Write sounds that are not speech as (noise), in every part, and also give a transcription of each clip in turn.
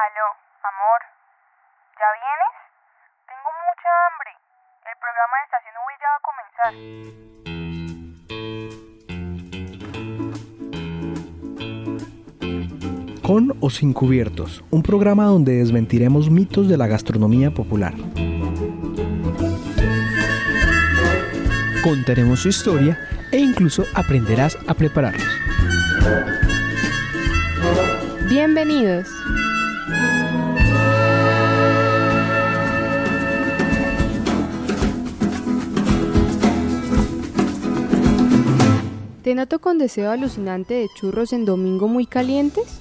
Aló, amor. ¿Ya vienes? Tengo mucha hambre. El programa de Estación V ya va a comenzar. Con o sin cubiertos, un programa donde desmentiremos mitos de la gastronomía popular. Contaremos su historia e incluso aprenderás a prepararlos. Bienvenidos. ¿Te noto con deseo alucinante de churros en domingo muy calientes?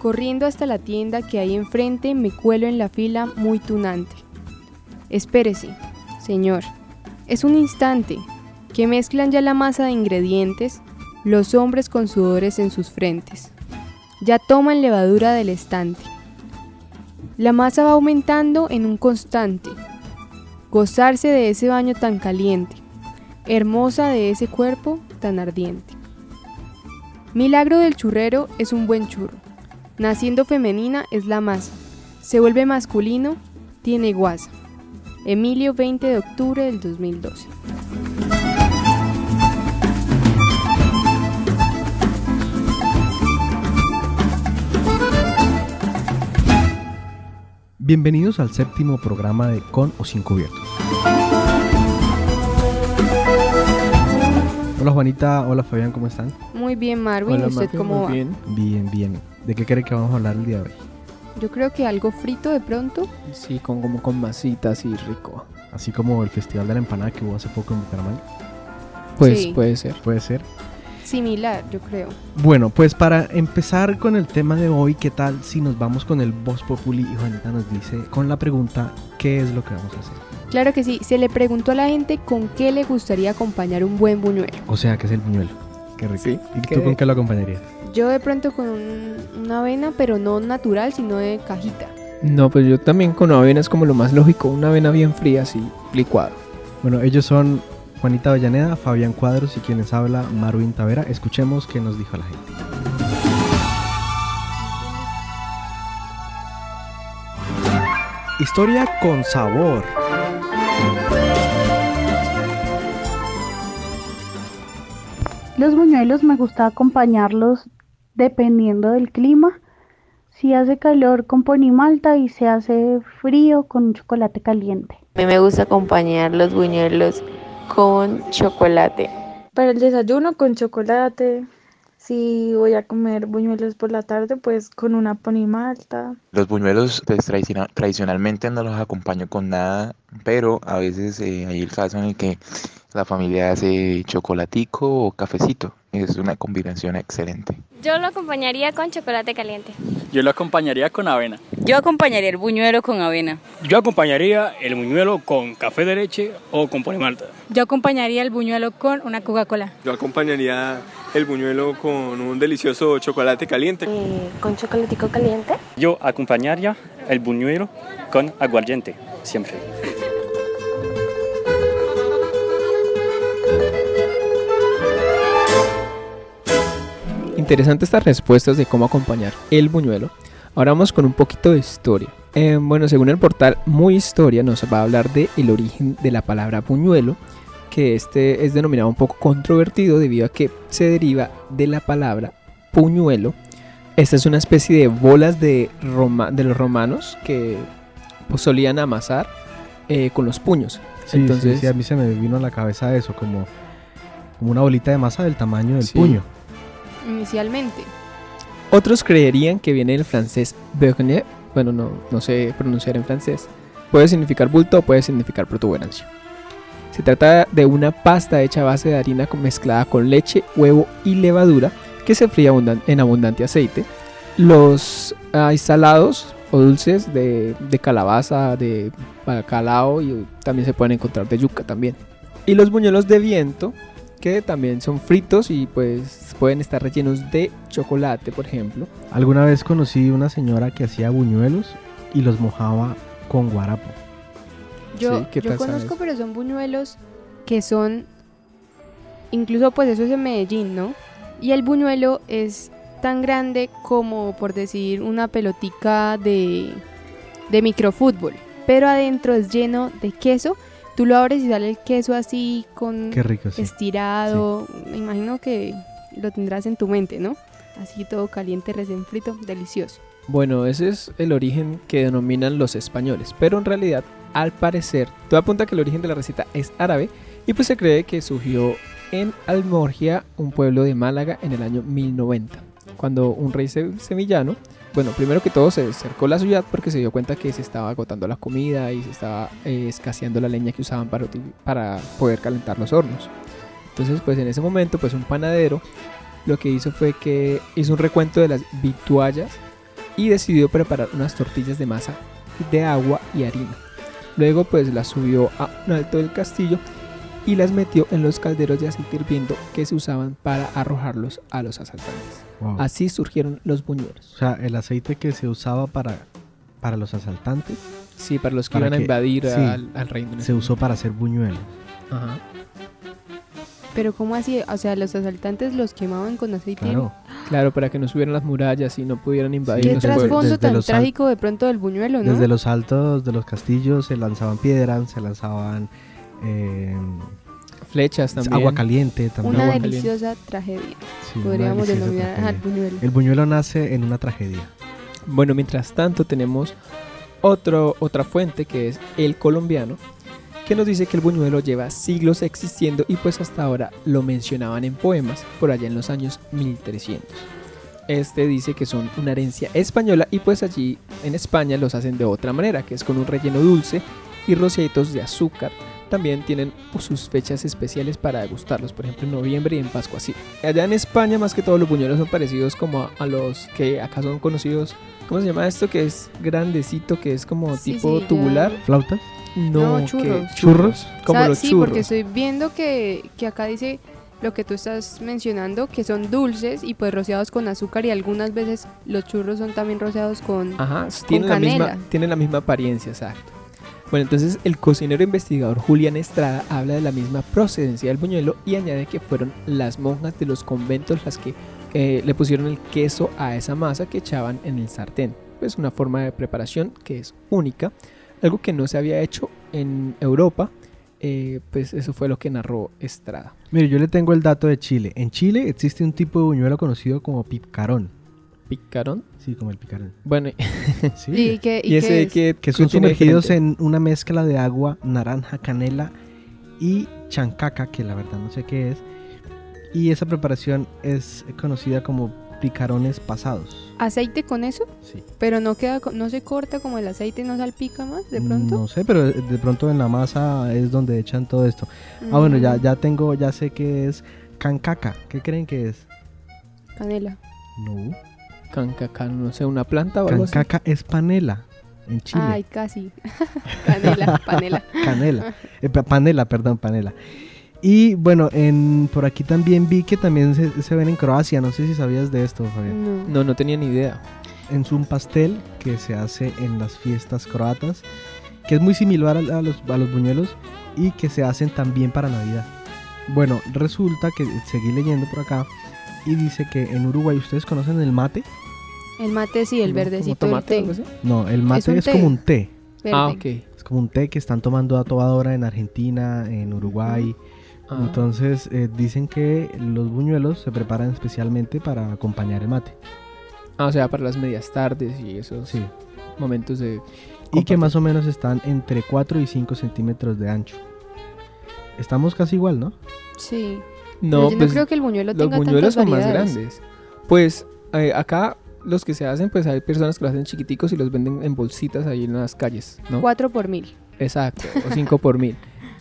Corriendo hasta la tienda que hay enfrente me cuelo en la fila muy tunante. Espérese, señor. Es un instante, que mezclan ya la masa de ingredientes, los hombres con sudores en sus frentes. Ya toman levadura del estante. La masa va aumentando en un constante. Gozarse de ese baño tan caliente, hermosa de ese cuerpo tan ardiente. Milagro del churrero es un buen churro. Naciendo femenina es la masa. Se vuelve masculino, tiene guasa. Emilio 20 de octubre del 2012. Bienvenidos al séptimo programa de Con o sin cubiertos. Hola Juanita, hola Fabián, ¿cómo están? Muy bien, Marvin. Hola, ¿Y usted cómo muy va? bien. Bien, bien. ¿De qué cree que vamos a hablar el día de hoy? Yo creo que algo frito de pronto. Sí, con como con masitas y rico. Así como el Festival de la Empanada que hubo hace poco en Bucaramanga. Pues Sí. puede ser. Puede ser. Similar, yo creo. Bueno, pues para empezar con el tema de hoy, ¿qué tal si nos vamos con el Voz Populi y Juanita nos dice con la pregunta ¿qué es lo que vamos a hacer? Claro que sí. Se le preguntó a la gente con qué le gustaría acompañar un buen buñuelo. O sea, ¿qué es el buñuelo? Qué rico. Sí, ¿Y ¿qué- tú con qué lo acompañarías? Yo de pronto con un- una avena, pero no natural, sino de cajita. No, pues yo también con avena es como lo más lógico. Una avena bien fría, así, licuado. Bueno, ellos son Juanita Avellaneda, Fabián Cuadros y quienes habla Marvin Tavera. Escuchemos qué nos dijo la gente. Historia con sabor. Los buñuelos me gusta acompañarlos dependiendo del clima. Si hace calor con ponimalta y se hace frío con un chocolate caliente. A mí me gusta acompañar los buñuelos con chocolate. Para el desayuno con chocolate. Si voy a comer buñuelos por la tarde, pues con una ponimalta. Los buñuelos pues, tradiciona- tradicionalmente no los acompaño con nada, pero a veces eh, hay el caso en el que la familia hace chocolatico o cafecito. Es una combinación excelente. Yo lo acompañaría con chocolate caliente. Yo lo acompañaría con avena. Yo acompañaría el buñuelo con avena. Yo acompañaría el buñuelo con café de leche o con ponimalta. Yo acompañaría el buñuelo con una Coca-Cola. Yo acompañaría el buñuelo con un delicioso chocolate caliente. ¿Con chocolatico caliente? Yo acompañaría el buñuelo con aguardiente, siempre. Interesante estas respuestas de cómo acompañar el buñuelo. Ahora vamos con un poquito de historia. Eh, bueno, según el portal Muy Historia nos va a hablar de el origen de la palabra buñuelo, que este es denominado un poco controvertido debido a que se deriva de la palabra puñuelo. Esta es una especie de bolas de, roma- de los romanos que pues, solían amasar eh, con los puños. Sí, Entonces, sí, sí, a mí se me vino a la cabeza eso, como, como una bolita de masa del tamaño del Sí. puño. Inicialmente. Otros creerían que viene del francés beurre, bueno, no, no sé pronunciar en francés. Puede significar bulto o puede significar protuberancia. Se trata de una pasta hecha a base de harina mezclada con leche, huevo y levadura que se fría en abundante aceite. Los hay salados o dulces de, de calabaza, de bacalao y también se pueden encontrar de yuca también. Y los buñuelos de viento que también son fritos y pues pueden estar rellenos de chocolate, por ejemplo. Alguna vez conocí una señora que hacía buñuelos y los mojaba con guarapo. Yo, Sí, ¿qué yo conozco, pero son buñuelos que son, incluso pues eso es en Medellín, ¿no? Y el buñuelo es tan grande como, por decir, una pelotica de, de microfútbol. Pero adentro es lleno de queso. Tú lo abres y sale el queso así con Qué rico, sí. estirado. Me imagino que lo tendrás en tu mente, ¿no? Así todo caliente, recién frito, delicioso. Bueno, ese es el origen que denominan los españoles, pero en realidad, al parecer, todo apunta que el origen de la receta es árabe y pues se cree que surgió en Almorgia, un pueblo de Málaga, en el año 1090, cuando un rey se- sevillano, bueno, primero que todo se cercó la ciudad porque se dio cuenta que se estaba agotando la comida y se estaba eh, escaseando la leña que usaban para, para poder calentar los hornos. Entonces, pues en ese momento, pues un panadero lo que hizo fue que hizo un recuento de las vituallas y decidió preparar unas tortillas de masa de agua y harina. Luego pues las subió a un alto del castillo y las metió en los calderos de aceite hirviendo que se usaban para arrojarlos a los asaltantes. Wow. Así surgieron los buñuelos. O sea, el aceite que se usaba para, para los asaltantes. Sí, para los que para iban a invadir sí, al, al reino. Se usó para hacer buñuelos. Ajá. Pero ¿cómo así? O sea, los asaltantes los quemaban con aceite. Claro. Claro, para que no subieran las murallas y no pudieran invadir pueblos. trasfondo tan trágico de pronto del buñuelo, ¿no? Desde los altos de los castillos se lanzaban piedras, se lanzaban eh, Flechas también. agua caliente también. Una Agua caliente. deliciosa tragedia. Sí, Podríamos deliciosa denominar tragedia. al buñuelo. El buñuelo nace en una tragedia. Bueno, mientras tanto tenemos otro, otra fuente que es el colombiano, que nos dice que el buñuelo lleva siglos existiendo y pues hasta ahora lo mencionaban en poemas por allá en los años 1300. Este dice que son una herencia española y pues allí en España los hacen de otra manera, que es con un relleno dulce y rociaditos de azúcar. También tienen sus fechas especiales para degustarlos, por ejemplo en noviembre y en Pascua. Así, allá en España más que todo los buñuelos son parecidos como a, a los que acá son conocidos. ¿Cómo se llama esto? Que es grandecito, que es como Sí, tipo sí, ya. tubular. ¿Flautas? No, churros. ¿Churros? Como O sea, los sí, churros. porque estoy viendo que, que acá dice lo que tú estás mencionando, que son dulces y pues rociados con azúcar y algunas veces los churros son también rociados con, Ajá, con tienen la, misma, canela. tienen la misma apariencia, exacto. Bueno, entonces el cocinero investigador Julián Estrada habla de la misma procedencia del buñuelo y añade que fueron las monjas de los conventos las que eh, le pusieron el queso a esa masa que echaban en el sartén. Pues una forma de preparación que es única, algo que no se había hecho en Europa, eh, pues eso fue lo que narró Estrada. Mire, yo le tengo el dato de Chile. En Chile existe un tipo de buñuelo conocido como picarón. ¿Picarón? Sí, como el picarón. Bueno, Sí. ¿Y qué, y y ese qué es? que, que son sumergidos diferente? en una mezcla de agua, naranja, canela y chancaca, que la verdad no sé qué es. Y esa preparación es conocida como picarones pasados. ¿Aceite con eso? Sí. Pero no queda, no se corta como el aceite, no salpica más de pronto. No sé, pero de pronto en la masa es donde echan todo esto. Ah, bueno, ya, Mm, ya tengo, ya sé que es cancaca. ¿Qué creen que es? Canela. No. Cancaca, no sé, una planta o algo así. Cancaca es panela en Chile. Ay, casi. (laughs) Canela, panela. Canela. (laughs) Eh, pa- panela, perdón, panela. Y bueno, en, por aquí también vi que también se, se ven en Croacia. No sé si sabías de esto, Fabián. No. No, no tenía ni idea. Es un pastel que se hace en las fiestas croatas, que es muy similar a, a los, a los buñuelos y que se hacen también para Navidad. Bueno, resulta que seguí leyendo por acá y dice que en Uruguay, ¿ustedes conocen el mate? El mate sí, el ¿Como verdecito del tomate o té. No, el mate es, como un té. Verde. Ah, ok. Es como un té que están tomando a toda hora en Argentina, en Uruguay. Ah. Entonces eh, dicen que los buñuelos se preparan especialmente para acompañar el mate. Ah, o sea, para las medias tardes y esos Sí. momentos de... Y que más o menos están entre 4 y 5 centímetros de ancho. Estamos casi igual, ¿no? Sí. No, Pero yo pues, no creo que el buñuelo los tenga buñuelos tantas son más grandes. Pues eh, acá los que se hacen, pues hay personas que lo hacen chiquiticos y los venden en bolsitas ahí en las calles, ¿no? 4 por mil. Exacto, o 5 por mil.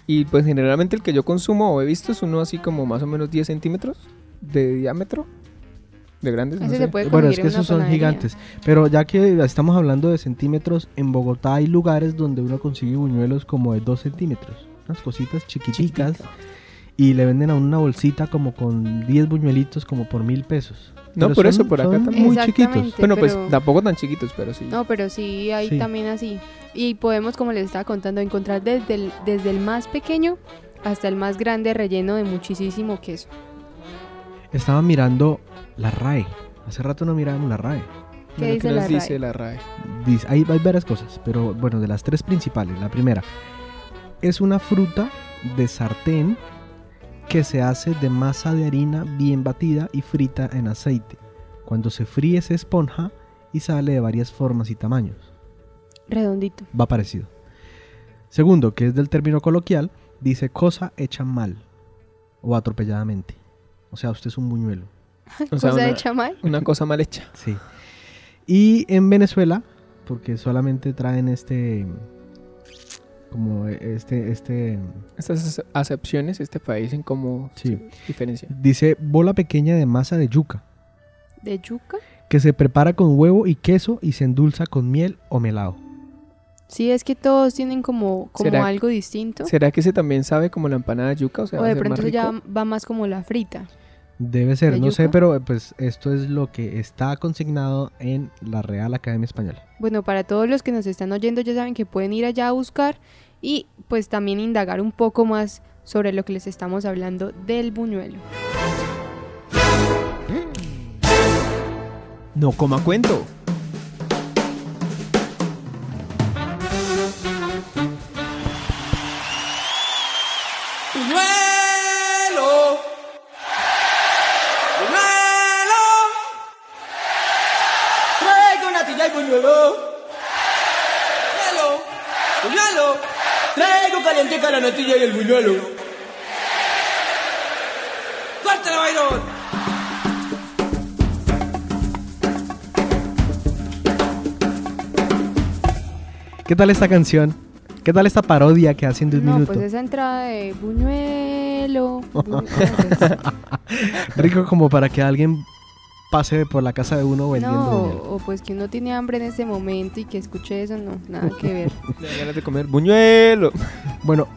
Y pues generalmente el que yo consumo o he visto es uno así como más o menos 10 centímetros de diámetro. De grandes, no sé. puede Bueno, es que esos son panadería. gigantes. Pero ya que estamos hablando de centímetros, en Bogotá hay lugares donde uno consigue buñuelos como de 2 centímetros. Unas cositas chiquiticas. Chiquita. Y le venden a una bolsita como con 10 buñuelitos como por mil pesos. No, Pero por son- eso, por acá son también. muy chiquitos. Bueno, pues tampoco tan chiquitos, pero sí. No, pero sí hay Sí. también así. Y podemos, como les estaba contando, encontrar desde el, desde el más pequeño hasta el más grande relleno de muchísimo queso. Estaba mirando la RAE. Hace rato no mirábamos la RAE. ¿Qué Bueno, dice nos la dice RAE? la RAE? Dice, hay, hay varias cosas, pero bueno, de las tres principales. La primera, es una fruta de sartén que se hace de masa de harina bien batida y frita en aceite. Cuando se fríe se esponja y sale de varias formas y tamaños. Redondito. Va parecido. Segundo, que es del término coloquial, dice cosa hecha mal o atropelladamente. O sea, usted es un buñuelo. (laughs) O sea, Cosa una- hecha mal. Una cosa mal hecha. Sí. Y en Venezuela, porque solamente traen este como este este Estas acepciones, este país en cómo Sí. se diferencia. dice bola pequeña de masa de yuca ¿De yuca? que se prepara con huevo y queso y se endulza con miel o melado. Sí, es que todos tienen como, como ¿Será- algo distinto. ¿Será que ese también sabe como la empanada de yuca? O sea, de pronto eso ya va más como la frita. Debe ser, ¿De no sé, pero pues esto es lo que está consignado en la Real Academia Española. Bueno, para todos los que nos están oyendo ya saben que pueden ir allá a buscar y pues también indagar un poco más sobre lo que les estamos hablando del buñuelo. No coma cuento. ¿Qué tal esta canción? ¿Qué tal esta parodia que hacen de un No, minuto? pues esa entrada de buñuelo. (laughs) bu- Rico como para que alguien pase por la casa de uno vendiendo no, buñuelo. o pues que uno tiene hambre en ese momento y que escuche eso, no, nada que ver. (laughs) Ganas de comer buñuelo. Bueno,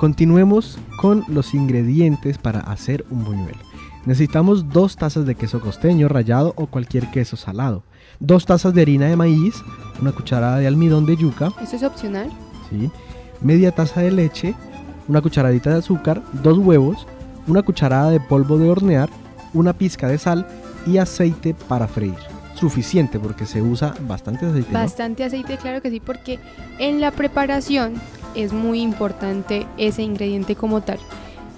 continuemos con los ingredientes para hacer un buñuelo. Necesitamos dos tazas de queso costeño rallado o cualquier queso salado, dos tazas de harina de maíz, una cucharada de almidón de yuca, ¿Eso es opcional? ¿sí? media taza de leche, una cucharadita de azúcar, dos huevos, una cucharada de polvo de hornear, una pizca de sal y aceite para freír. Suficiente porque se usa bastante aceite. ¿no? Bastante aceite, claro que sí, porque en la preparación es muy importante ese ingrediente como tal.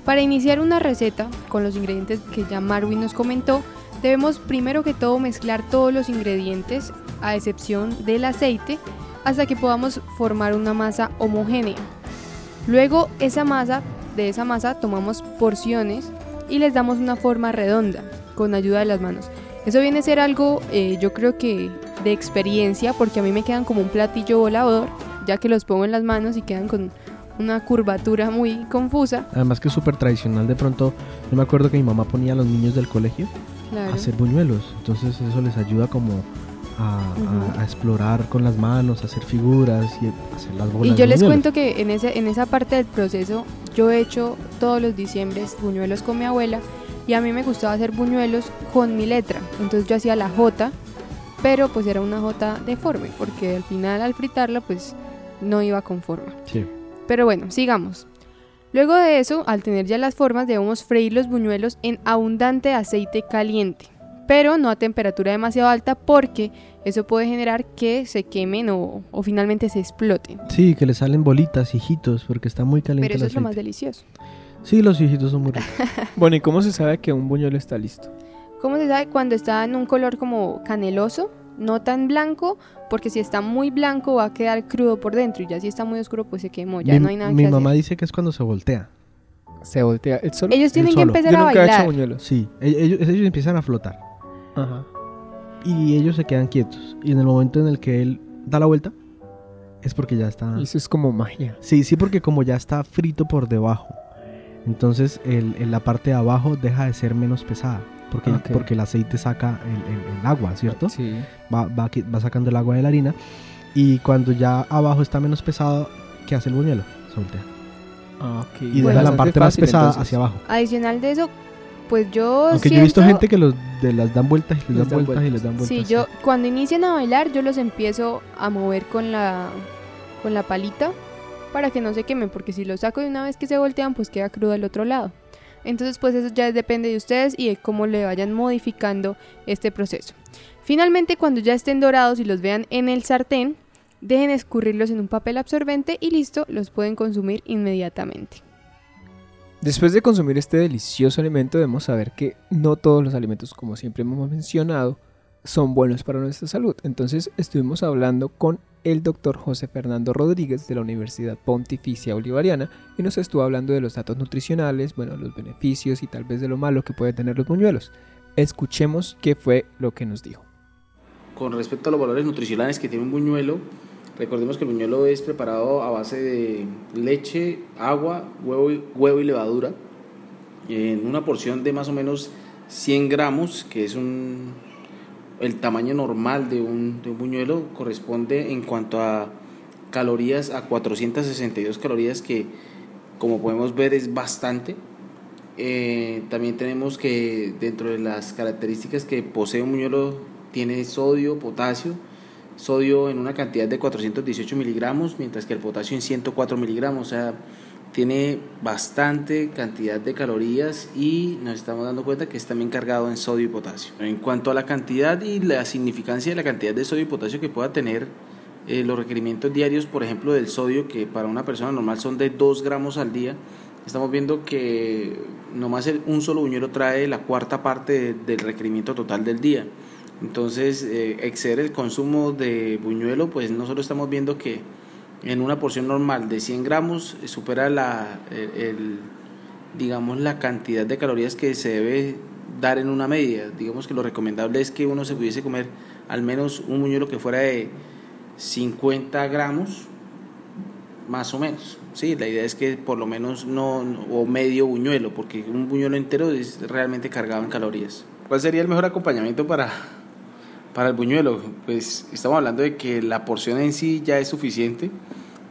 Para iniciar una receta con los ingredientes que ya Marwin nos comentó, debemos primero que todo mezclar todos los ingredientes, a excepción del aceite, hasta que podamos formar una masa homogénea. Luego esa masa, de esa masa tomamos porciones y les damos una forma redonda con ayuda de las manos. Eso viene a ser algo, eh, yo creo que de experiencia, porque a mí me quedan como un platillo volador, ya que los pongo en las manos y quedan con una curvatura muy confusa. Además que es súper tradicional de pronto. Yo me acuerdo que mi mamá ponía a los niños del colegio Claro. a hacer buñuelos. Entonces eso les ayuda como a, a- a explorar con las manos, a hacer figuras y hacer las bolas. Y yo les buñuelos. cuento que en, ese, en esa parte del proceso yo he hecho todos los diciembres buñuelos con mi abuela y a mí me gustaba hacer buñuelos con mi letra. Entonces yo hacía la J, pero pues era una J deforme porque al final al fritarla pues no iba con forma. Sí. Pero bueno, sigamos. Luego de eso, al tener ya las formas, debemos freír los buñuelos en abundante aceite caliente, pero no a temperatura demasiado alta porque eso puede generar que se quemen o, o finalmente se exploten. Sí, que le salen bolitas, hijitos, porque está muy caliente Pero eso el es lo más delicioso. Sí, los hijitos son muy ricos. (laughs) Bueno, ¿y cómo se sabe que un buñuelo está listo? ¿Cómo se sabe? Cuando está en un color como caneloso, no tan blanco, porque si está muy blanco va a quedar crudo por dentro y ya si está muy oscuro pues se quemó, ya mi no hay nada mi que mamá hacer. dice que es cuando se voltea. Se voltea el solo. Ellos tienen que solo. empezar Yo a nunca he hecho bailar. buñuelos. Sí, e- ellos, ellos empiezan a flotar Ajá. y ellos se quedan quietos. Y en el momento en el que él da la vuelta, es porque ya está... Eso es como magia. Sí, sí, porque como ya está frito por debajo, entonces el, el- la parte de abajo deja de ser menos pesada. Porque, Ok. porque el aceite saca el, el- el agua, ¿cierto? Sí. Va, va, va sacando el agua de la harina. Y cuando ya abajo está menos pesado, ¿qué hace el buñuelo? Se voltea. Ah, ok. Y Bueno. deja la parte más fácil, pesada entonces. hacia abajo. Adicional de eso, pues yo Aunque yo he visto siento- gente que los, de las dan vueltas y les Les dan dan vueltas y vueltas. les dan vueltas. Sí, yo cuando inician a bailar yo los empiezo a mover con la con la palita para que no se quemen, porque si los saco de una vez que se voltean, pues queda crudo al otro lado. Entonces pues eso ya depende de ustedes y de cómo le vayan modificando este proceso. Finalmente cuando ya estén dorados y los vean en el sartén, dejen escurrirlos en un papel absorbente y listo, los pueden consumir inmediatamente. Después de consumir este delicioso alimento debemos saber que no todos los alimentos, como siempre hemos mencionado, son buenos para nuestra salud. Entonces estuvimos hablando con el doctor José Fernando Rodríguez de la Universidad Pontificia Bolivariana y nos estuvo hablando de los datos nutricionales, bueno, los beneficios y tal vez de lo malo que pueden tener los buñuelos. Escuchemos qué fue lo que nos dijo. Con respecto a los valores nutricionales que tiene un buñuelo, recordemos que el buñuelo es preparado a base de leche, agua, huevo y, huevo y levadura en una porción de más o menos 100 gramos, que es un, el tamaño normal de un, de un buñuelo, corresponde en cuanto a calorías a 462 calorías, que como podemos ver es bastante. Eh, también tenemos que dentro de las características que posee un buñuelo tiene sodio, potasio, sodio en una cantidad de 418 miligramos, mientras que el potasio en 104 miligramos, o sea, tiene bastante cantidad de calorías y nos estamos dando cuenta que es también cargado en sodio y potasio. En cuanto a la cantidad y la significancia de la cantidad de sodio y potasio que pueda tener eh, los requerimientos diarios, por ejemplo, del sodio, que para una persona normal son de 2 gramos al día, estamos viendo que nomás un solo buñuelo trae la cuarta parte del requerimiento total del día. Entonces, eh, exceder el consumo de buñuelo, pues no solo estamos viendo que en una porción normal de 100 gramos eh, supera la, el, digamos, la cantidad de calorías que se debe dar en una media. Digamos que lo recomendable es que uno se pudiese comer al menos un buñuelo que fuera de 50 gramos, más o menos. Sí, la idea es que por lo menos no, o medio buñuelo, porque un buñuelo entero es realmente cargado en calorías. ¿Cuál sería el mejor acompañamiento para, para el buñuelo? Pues estamos hablando de que la porción en sí ya es suficiente.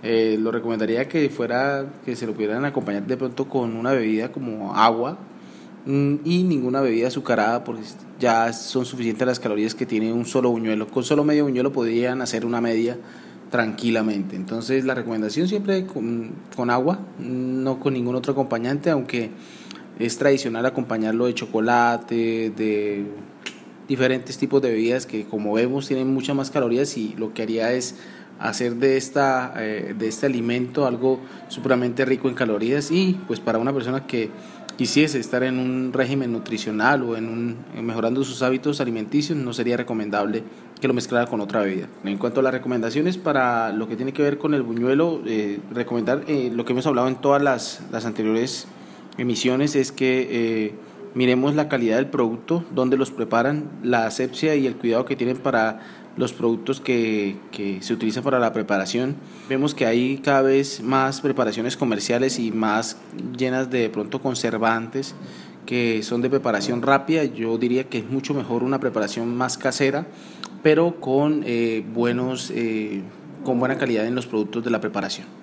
Eh, lo recomendaría que fuera que se lo pudieran acompañar de pronto con una bebida como agua mm, y ninguna bebida azucarada porque ya son suficientes las calorías que tiene un solo buñuelo. Con solo medio buñuelo podrían hacer una media tranquilamente. Entonces la recomendación siempre con, con agua, no con ningún otro acompañante, aunque es tradicional acompañarlo de chocolate, de diferentes tipos de bebidas que como vemos tienen muchas más calorías y lo que haría es hacer de, esta, eh, de este alimento algo supremamente rico en calorías y pues para una persona que quisiese estar en un régimen nutricional o en un, mejorando sus hábitos alimenticios no sería recomendable que lo mezclara con otra bebida. En cuanto a las recomendaciones para lo que tiene que ver con el buñuelo, eh, recomendar eh, lo que hemos hablado en todas las, las anteriores emisiones es que miremos la calidad del producto, dónde los preparan, la asepsia y el cuidado que tienen para los productos que, que, se utilizan para la preparación. Vemos que hay cada vez más preparaciones comerciales y más llenas de, pronto conservantes que son de preparación rápida. Yo diría que es mucho mejor una preparación más casera, pero con eh, buenos, eh, con buena calidad en los productos de la preparación.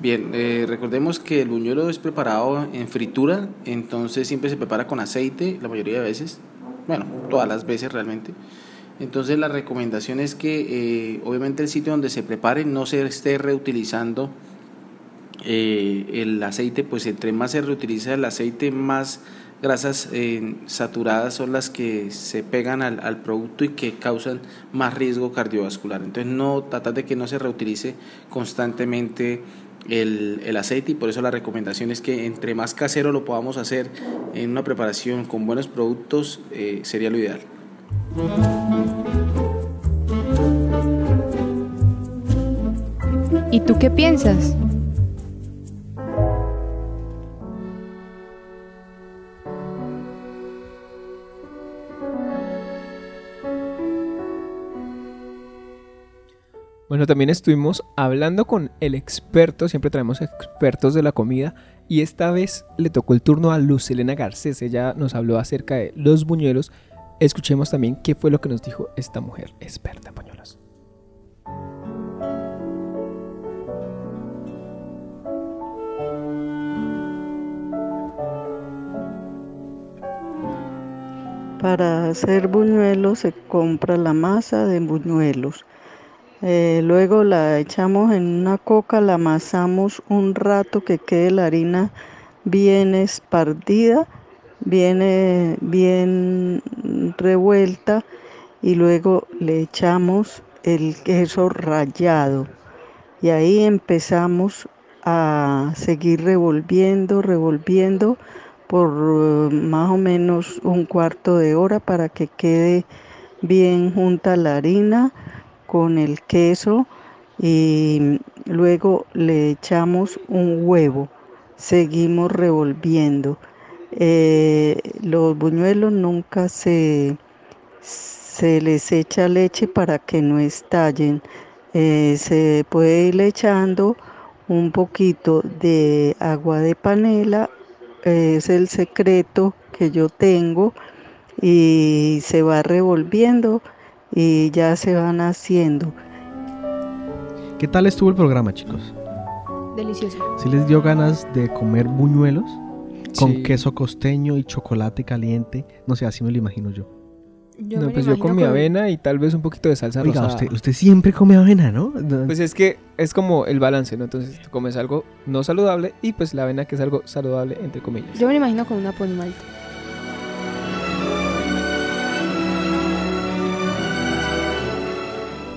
Bien, eh, recordemos que el buñuelo es preparado en fritura, entonces siempre se prepara con aceite, la mayoría de veces, bueno, todas las veces realmente. Entonces la recomendación es que eh, obviamente el sitio donde se prepare no se esté reutilizando eh, el aceite, pues entre más se reutiliza el aceite, más grasas saturadas son las que se pegan al, al, producto y que causan más riesgo cardiovascular. Entonces no tratar de que no se reutilice constantemente el, el, aceite y por eso la recomendación es que entre más casero lo podamos hacer en una preparación con buenos productos eh, sería lo ideal. ¿Y tú qué piensas? Bueno, también estuvimos hablando con el experto, siempre traemos expertos de la comida, y esta vez le tocó el turno a Luz Elena Garcés. Ella nos habló acerca de los buñuelos. Escuchemos también qué fue lo que nos dijo esta mujer experta en buñuelos. Para hacer buñuelos se compra la masa de buñuelos eh, luego la echamos en una coca, la amasamos un rato que quede la harina bien esparcida, bien, eh, bien revuelta y luego le echamos el queso rallado. Y ahí empezamos a seguir revolviendo, revolviendo por eh, más o menos un cuarto de hora para que quede bien junta la harina con el queso y luego le echamos un huevo. Seguimos revolviendo. Eh, los buñuelos nunca se, se les echa leche para que no estallen. Eh, se puede ir echando un poquito de agua de panela, es el secreto que yo tengo y se va revolviendo y ya se van haciendo. ¿Qué tal estuvo el programa, chicos? Delicioso. ¿Sí les dio ganas de comer buñuelos con Sí. queso costeño y chocolate caliente? No sé, así me lo imagino yo. Yo no, pues yo con mi con- avena y tal vez un poquito de salsa Oiga, rosada. usted, usted siempre come avena, ¿no? No. Pues es que es como el balance, ¿no? Entonces tú comes algo no saludable y pues la avena que es algo saludable, entre comillas. Yo me lo imagino con una ponimalta.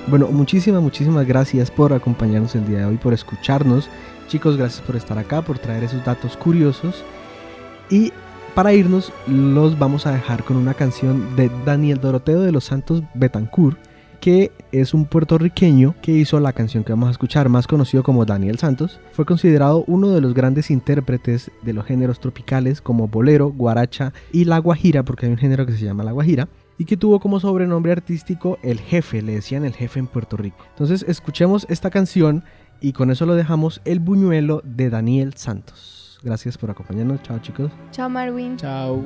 Bueno, muchísimas, muchísimas gracias por acompañarnos el día de hoy, por escucharnos. Chicos, gracias por estar acá, por traer esos datos curiosos. Y para irnos, los vamos a dejar con una canción de Daniel Doroteo de los Santos Betancourt, que es un puertorriqueño que hizo la canción que vamos a escuchar, más conocido como Daniel Santos. Fue considerado uno de los grandes intérpretes de los géneros tropicales como bolero, guaracha y la guajira, porque hay un género que se llama la guajira y que tuvo como sobrenombre artístico el jefe, le decían el jefe en Puerto Rico. Entonces escuchemos esta canción y con eso lo dejamos el buñuelo de Daniel Santos. Gracias por acompañarnos, chao chicos. Chao, Marwin. Chao.